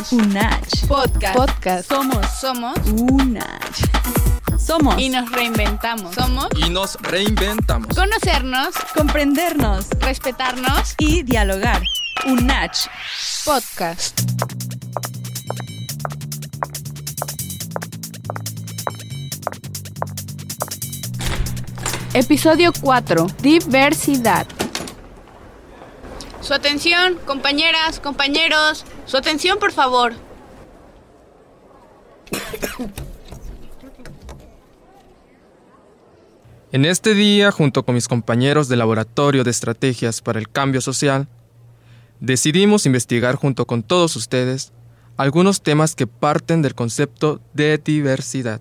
Unach. Unach. Podcast. Podcast. Somos. Somos. Unach. Somos. Y nos reinventamos. Somos. Y nos reinventamos. Conocernos. Comprendernos. Respetarnos. Y dialogar. Unach. Podcast. Episodio 4. Diversidad. Su atención, compañeras, compañeros. Su atención, por favor. En este día, junto con mis compañeros del Laboratorio de Estrategias para el Cambio Social, decidimos investigar junto con todos ustedes algunos temas que parten del concepto de diversidad.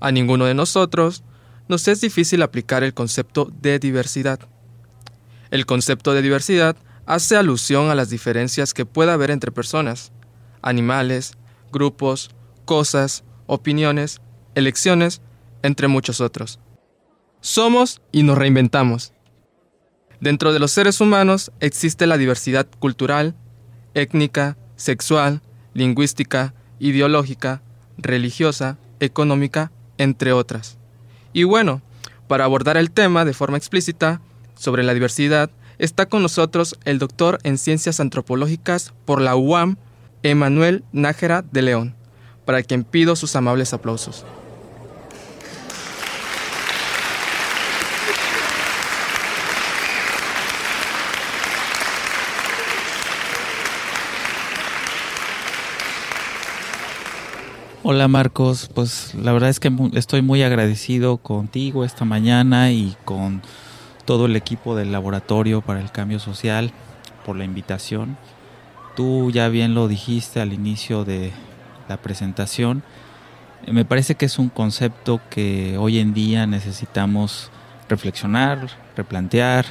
A ninguno de nosotros nos es difícil aplicar el concepto de diversidad. El concepto de diversidad hace alusión a las diferencias que pueda haber entre personas, animales, grupos, cosas, opiniones, elecciones, entre muchos otros. Somos y nos reinventamos. Dentro de los seres humanos existe la diversidad cultural, étnica, sexual, lingüística, ideológica, religiosa, económica, entre otras. Y bueno, para abordar el tema de forma explícita sobre la diversidad, está con nosotros el doctor en Ciencias Antropológicas por la UAM, Emanuel Nájera de León, para quien pido sus amables aplausos. Hola Marcos, pues la verdad es que estoy muy agradecido contigo esta mañana y con todo el equipo del Laboratorio para el Cambio Social por la invitación. Tú ya bien lo dijiste al inicio de la presentación. Me parece que es un concepto que hoy en día necesitamos reflexionar, replantear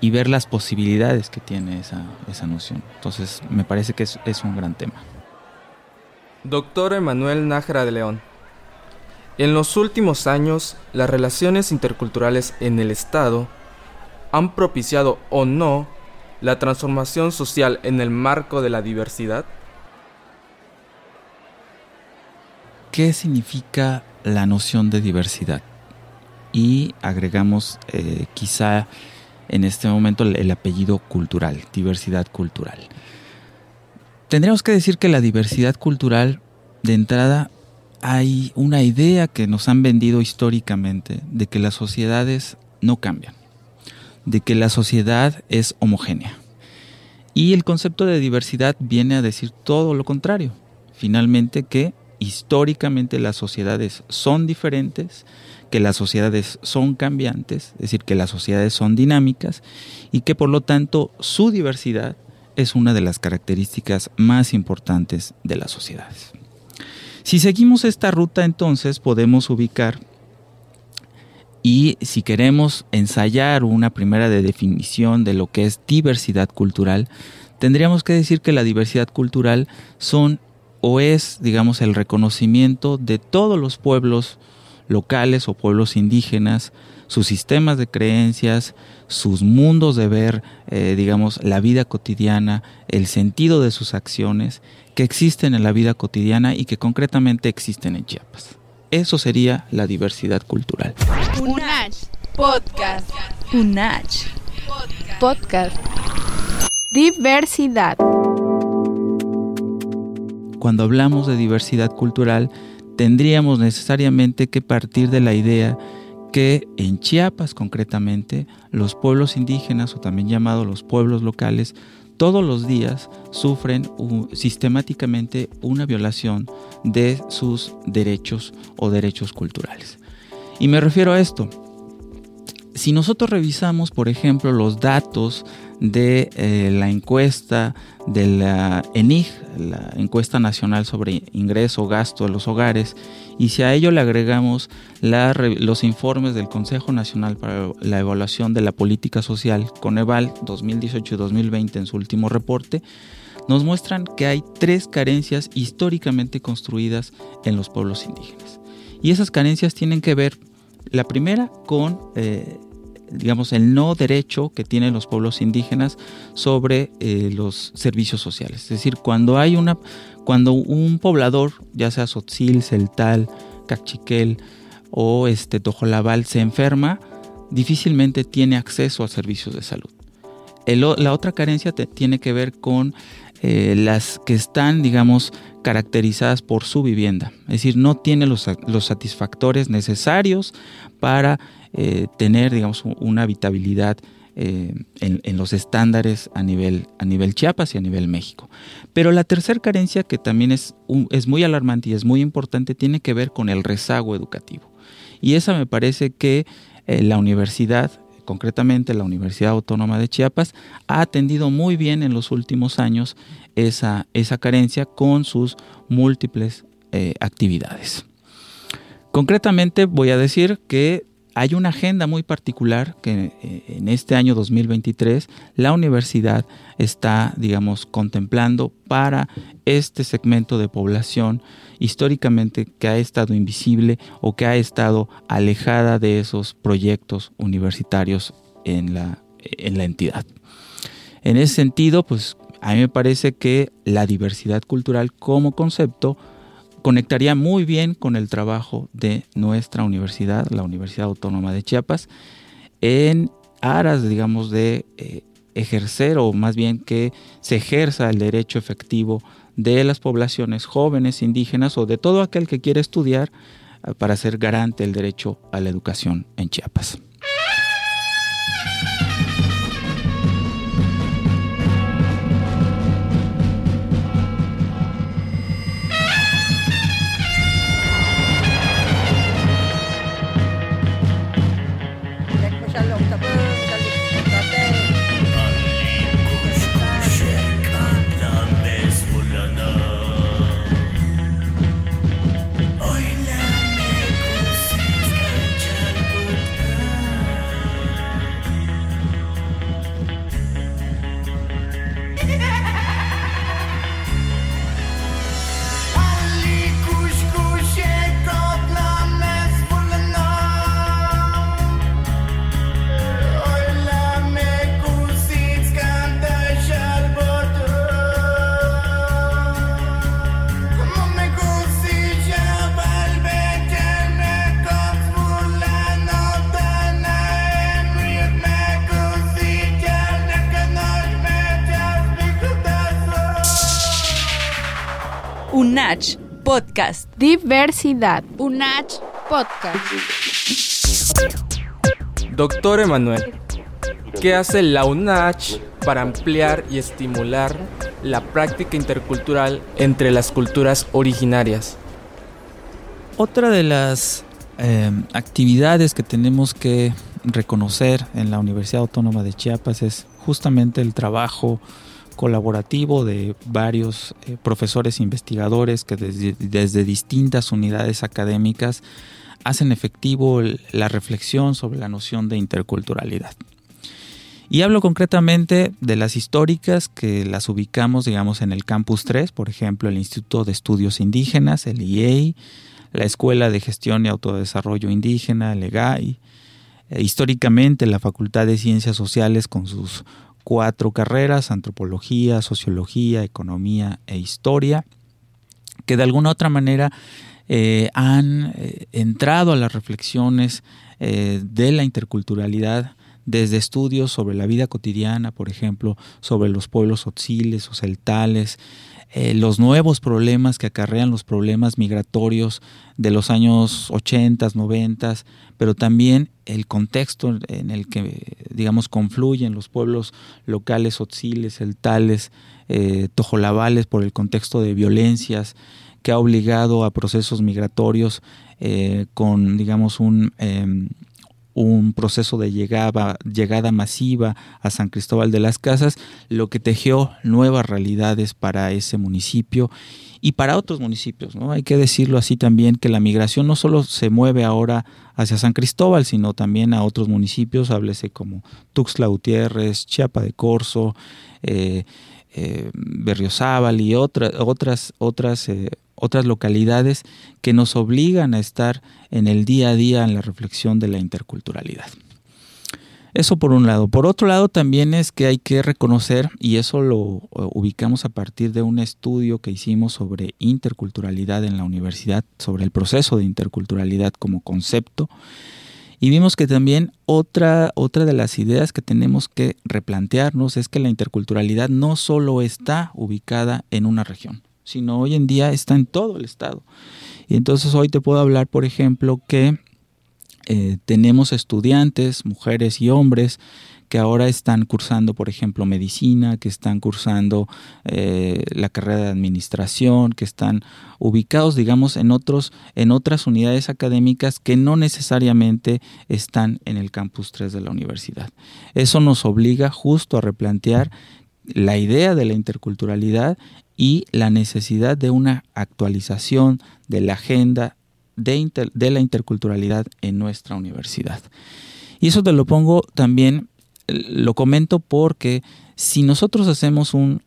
y ver las posibilidades que tiene esa, esa noción. Entonces me parece que es, es un gran tema. Doctor Emanuel Nájera de León. En los últimos años, las relaciones interculturales en el Estado han propiciado o no la transformación social en el marco de la diversidad. ¿Qué significa la noción de diversidad? Y agregamos eh, quizá en este momento el, el apellido cultural, diversidad cultural. Tendríamos que decir que la diversidad cultural, de entrada, hay una idea que nos han vendido históricamente de que las sociedades no cambian, de que la sociedad es homogénea. Y el concepto de diversidad viene a decir todo lo contrario. Finalmente que históricamente las sociedades son diferentes, que las sociedades son cambiantes, es decir, que las sociedades son dinámicas y que por lo tanto su diversidad es una de las características más importantes de las sociedades. Si seguimos esta ruta entonces podemos ubicar y si queremos ensayar una primera de definición de lo que es diversidad cultural, tendríamos que decir que la diversidad cultural son o es, digamos, el reconocimiento de todos los pueblos locales o pueblos indígenas, sus sistemas de creencias, sus mundos de ver, eh, digamos, la vida cotidiana, el sentido de sus acciones que existen en la vida cotidiana y que concretamente existen en Chiapas. Eso sería la diversidad cultural. Unach. Podcast. Unach. Podcast. Diversidad. Cuando hablamos de diversidad cultural, tendríamos necesariamente que partir de la idea que en Chiapas concretamente los pueblos indígenas o también llamados los pueblos locales todos los días sufren sistemáticamente una violación de sus derechos o derechos culturales. Y me refiero a esto. Si nosotros revisamos, por ejemplo, los datos de eh, la encuesta de la ENIG, la encuesta nacional sobre ingreso, gasto de los hogares, y si a ello le agregamos los informes del Consejo Nacional para la Evaluación de la Política Social, Coneval 2018-2020 en su último reporte, nos muestran que hay tres carencias históricamente construidas en los pueblos indígenas. Y esas carencias tienen que ver, la primera, con eh, digamos, el no derecho que tienen los pueblos indígenas sobre eh, los servicios sociales. Es decir, cuando hay una, cuando un poblador, ya sea Sotzil, Celtal, Cachiquel o este Tojolabal se enferma, difícilmente tiene acceso a servicios de salud. la otra carencia tiene que ver con eh, las que están, digamos, caracterizadas por su vivienda. Es decir, no tiene los, satisfactores necesarios para eh, tener, digamos, una habitabilidad eh, en, los estándares a nivel, a nivel Chiapas y a nivel México. Pero la tercera carencia, que también es, es muy alarmante y es muy importante, tiene que ver con el rezago educativo. Y esa me parece que la universidad concretamente la Universidad Autónoma de Chiapas, ha atendido muy bien en los últimos años esa, esa carencia con sus múltiples eh, actividades. Concretamente voy a decir que hay una agenda muy particular que eh, en este año 2023 la universidad está, digamos, contemplando para este segmento de población históricamente que ha estado invisible o que ha estado alejada de esos proyectos universitarios en la, en la entidad. En ese sentido, pues a mí me parece que la diversidad cultural como concepto conectaría muy bien con el trabajo de nuestra universidad, la Universidad Autónoma de Chiapas, en aras, digamos, de eh, ejercer o más bien que se ejerza el derecho efectivo de las poblaciones jóvenes, indígenas o de todo aquel que quiere estudiar eh, para ser garante del derecho a la educación en Chiapas. UNACH Podcast. Diversidad. UNACH Podcast. Doctor Emanuel, ¿qué hace la UNACH para ampliar y estimular la práctica intercultural entre las culturas originarias? Otra de las eh, actividades que tenemos que reconocer en la Universidad Autónoma de Chiapas es justamente el trabajo colaborativo de varios eh, profesores investigadores que desde, distintas unidades académicas hacen efectivo la reflexión sobre la noción de interculturalidad. Y hablo concretamente de las históricas que las ubicamos, digamos, en el Campus 3, por ejemplo, el Instituto de Estudios Indígenas, el IEI, la Escuela de Gestión y Autodesarrollo Indígena, el EGAI, eh, históricamente la Facultad de Ciencias Sociales con sus cuatro carreras, antropología, sociología, economía e historia, que de alguna otra manera eh, han eh, entrado a las reflexiones eh, de la interculturalidad desde estudios sobre la vida cotidiana, por ejemplo, sobre los pueblos otziles o celtales, los nuevos problemas que acarrean los problemas migratorios de los años 80, 90, pero también el contexto en el que, digamos, confluyen los pueblos locales, otziles, celtales, eh, tojolabales, por el contexto de violencias que ha obligado a procesos migratorios eh, con, digamos, un, em, un proceso de llegada, llegada masiva a San Cristóbal de las Casas, lo que tejió nuevas realidades para ese municipio y para otros municipios. ¿no? Hay que decirlo así también, que la migración no solo se mueve ahora hacia San Cristóbal, sino también a otros municipios, háblese como Tuxtla Gutiérrez, Chiapa de Corzo, eh, eh, Berriozábal y otras, otras, eh, otras localidades que nos obligan a estar en el día a día en la reflexión de la interculturalidad. Eso por un lado. Por otro lado también es que hay que reconocer, y eso lo eh, ubicamos a partir de un estudio que hicimos sobre interculturalidad en la universidad, sobre el proceso de interculturalidad como concepto, y vimos que también otra, otra de las ideas que tenemos que replantearnos es que la interculturalidad no solo está ubicada en una región, sino hoy en día está en todo el estado. Y entonces hoy te puedo hablar, por ejemplo, que eh, tenemos estudiantes, mujeres y hombres, que ahora están cursando, por ejemplo, medicina, que están cursando eh, la carrera de administración, que están ubicados, digamos, en otros, en otras unidades académicas que no necesariamente están en el campus 3 de la universidad. Eso nos obliga justo a replantear la idea de la interculturalidad y la necesidad de una actualización de la agenda de, la interculturalidad en nuestra universidad. Y eso te lo pongo también, lo comento porque si nosotros hacemos un,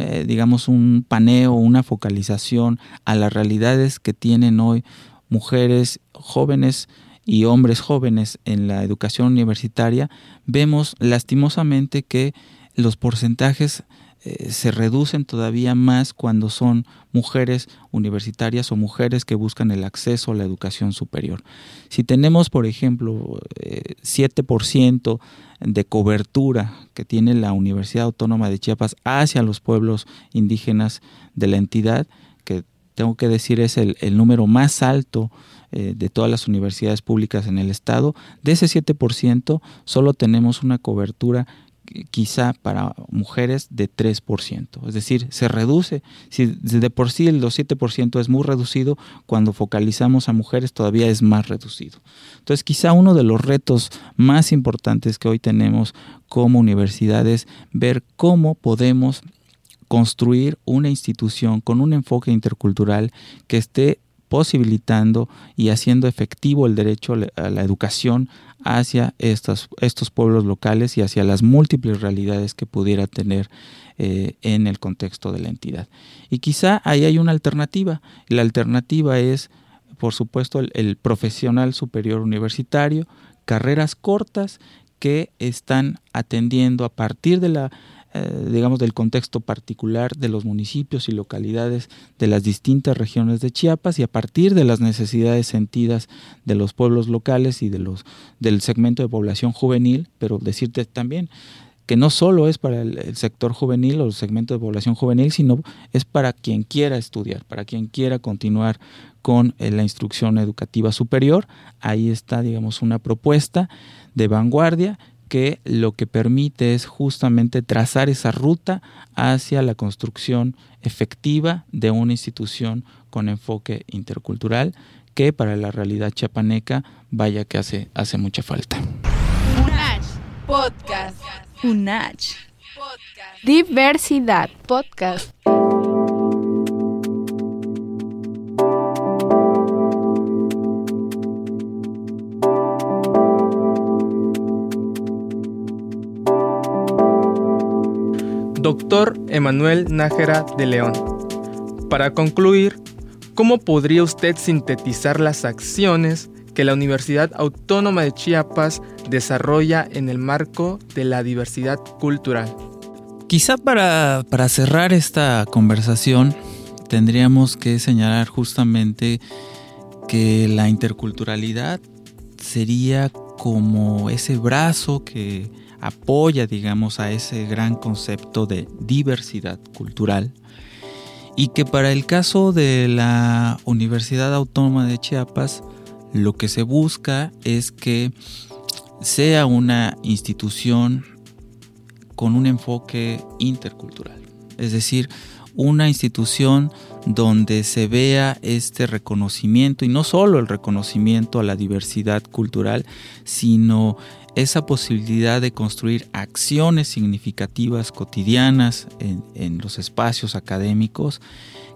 eh, digamos, un paneo, una focalización a las realidades que tienen hoy mujeres jóvenes y hombres jóvenes en la educación universitaria, vemos lastimosamente que los porcentajes eh, se reducen todavía más cuando son mujeres universitarias o mujeres que buscan el acceso a la educación superior. Si tenemos, por ejemplo, 7% eh, de cobertura que tiene la Universidad Autónoma de Chiapas hacia los pueblos indígenas de la entidad, que tengo que decir es el, número más alto eh, de todas las universidades públicas en el estado, de ese 7% solo tenemos una cobertura quizá para mujeres de 3%. Es decir, se reduce. Si de por sí el 7% es muy reducido, cuando focalizamos a mujeres todavía es más reducido. Entonces, quizá uno de los retos más importantes que hoy tenemos como universidad es ver cómo podemos construir una institución con un enfoque intercultural que esté posibilitando y haciendo efectivo el derecho a la educación hacia estos, pueblos locales y hacia las múltiples realidades que pudiera tener eh, en el contexto de la entidad. Y quizá ahí hay una alternativa. La alternativa es, por supuesto, el profesional superior universitario, carreras cortas que están atendiendo a partir de la eh, digamos, del contexto particular de los municipios y localidades de las distintas regiones de Chiapas y a partir de las necesidades sentidas de los pueblos locales y de los, del segmento de población juvenil, pero decirte también que no solo es para el, sector juvenil o el segmento de población juvenil, sino es para quien quiera estudiar, para quien quiera continuar con eh, la instrucción educativa superior. Ahí está, digamos, una propuesta de vanguardia que lo que permite es justamente trazar esa ruta hacia la construcción efectiva de una institución con enfoque intercultural que para la realidad chapaneca vaya que hace, hace mucha falta. UNACH Podcast. UNACH Podcast. Diversidad Podcast. Doctor Emanuel Nájera de León. Para concluir, ¿cómo podría usted sintetizar las acciones que la Universidad Autónoma de Chiapas desarrolla en el marco de la diversidad cultural? Quizá para, para cerrar esta conversación tendríamos que señalar justamente que la interculturalidad sería como ese brazo que apoya, digamos, a ese gran concepto de diversidad cultural y que para el caso de la Universidad Autónoma de Chiapas, lo que se busca es que sea una institución con un enfoque intercultural, es decir, una institución donde se vea este reconocimiento y no solo el reconocimiento a la diversidad cultural, sino esa posibilidad de construir acciones significativas cotidianas en, los espacios académicos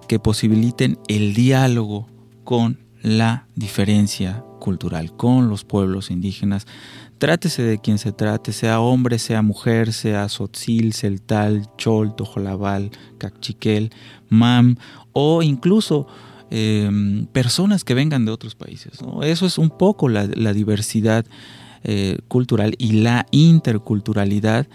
que posibiliten el diálogo con la diferencia cultural, con los pueblos indígenas. Trátese de quien se trate, sea hombre, sea mujer, sea sotzil, celtal, chol, tojolabal, cachiquel, mam o incluso em, personas que vengan de otros países. Eso es un poco la diversidad eh, cultural y la interculturalidad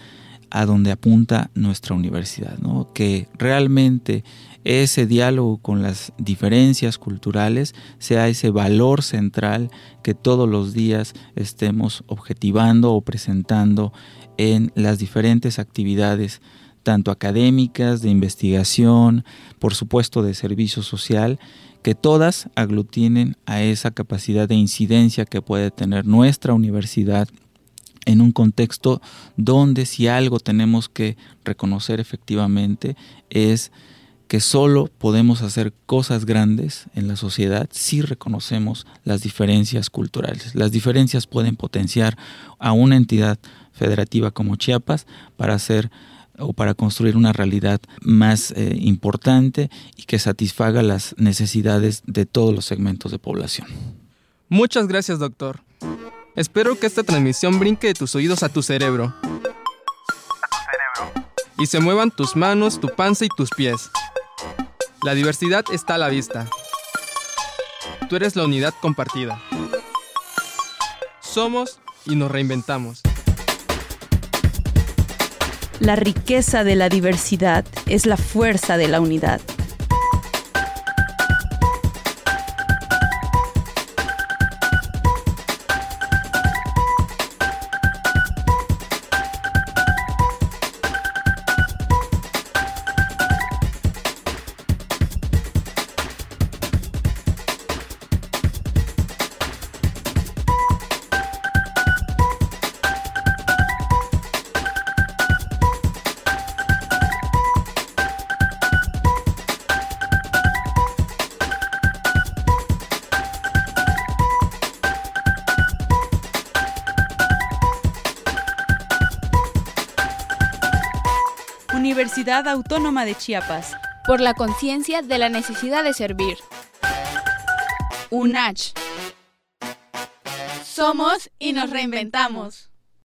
a donde apunta nuestra universidad, que realmente ese diálogo con las diferencias culturales sea ese valor central que todos los días estemos objetivando o presentando en las diferentes actividades tanto académicas, de investigación, por supuesto de servicio social, que todas aglutinen a esa capacidad de incidencia que puede tener nuestra universidad en un contexto donde si algo tenemos que reconocer efectivamente es que solo podemos hacer cosas grandes en la sociedad si reconocemos las diferencias culturales. Las diferencias pueden potenciar a una entidad federativa como Chiapas para hacer o para construir una realidad más eh, importante y que satisfaga las necesidades de todos los segmentos de población. Muchas gracias, doctor. Espero que esta transmisión brinque de tus oídos a tu cerebro. Y se muevan tus manos, tu panza y tus pies. La diversidad está a la vista. Tú eres la unidad compartida. Somos y nos reinventamos. La riqueza de la diversidad es la fuerza de la unidad. Universidad Autónoma de Chiapas. Por la conciencia de la necesidad de servir. UNACH. Somos y nos reinventamos.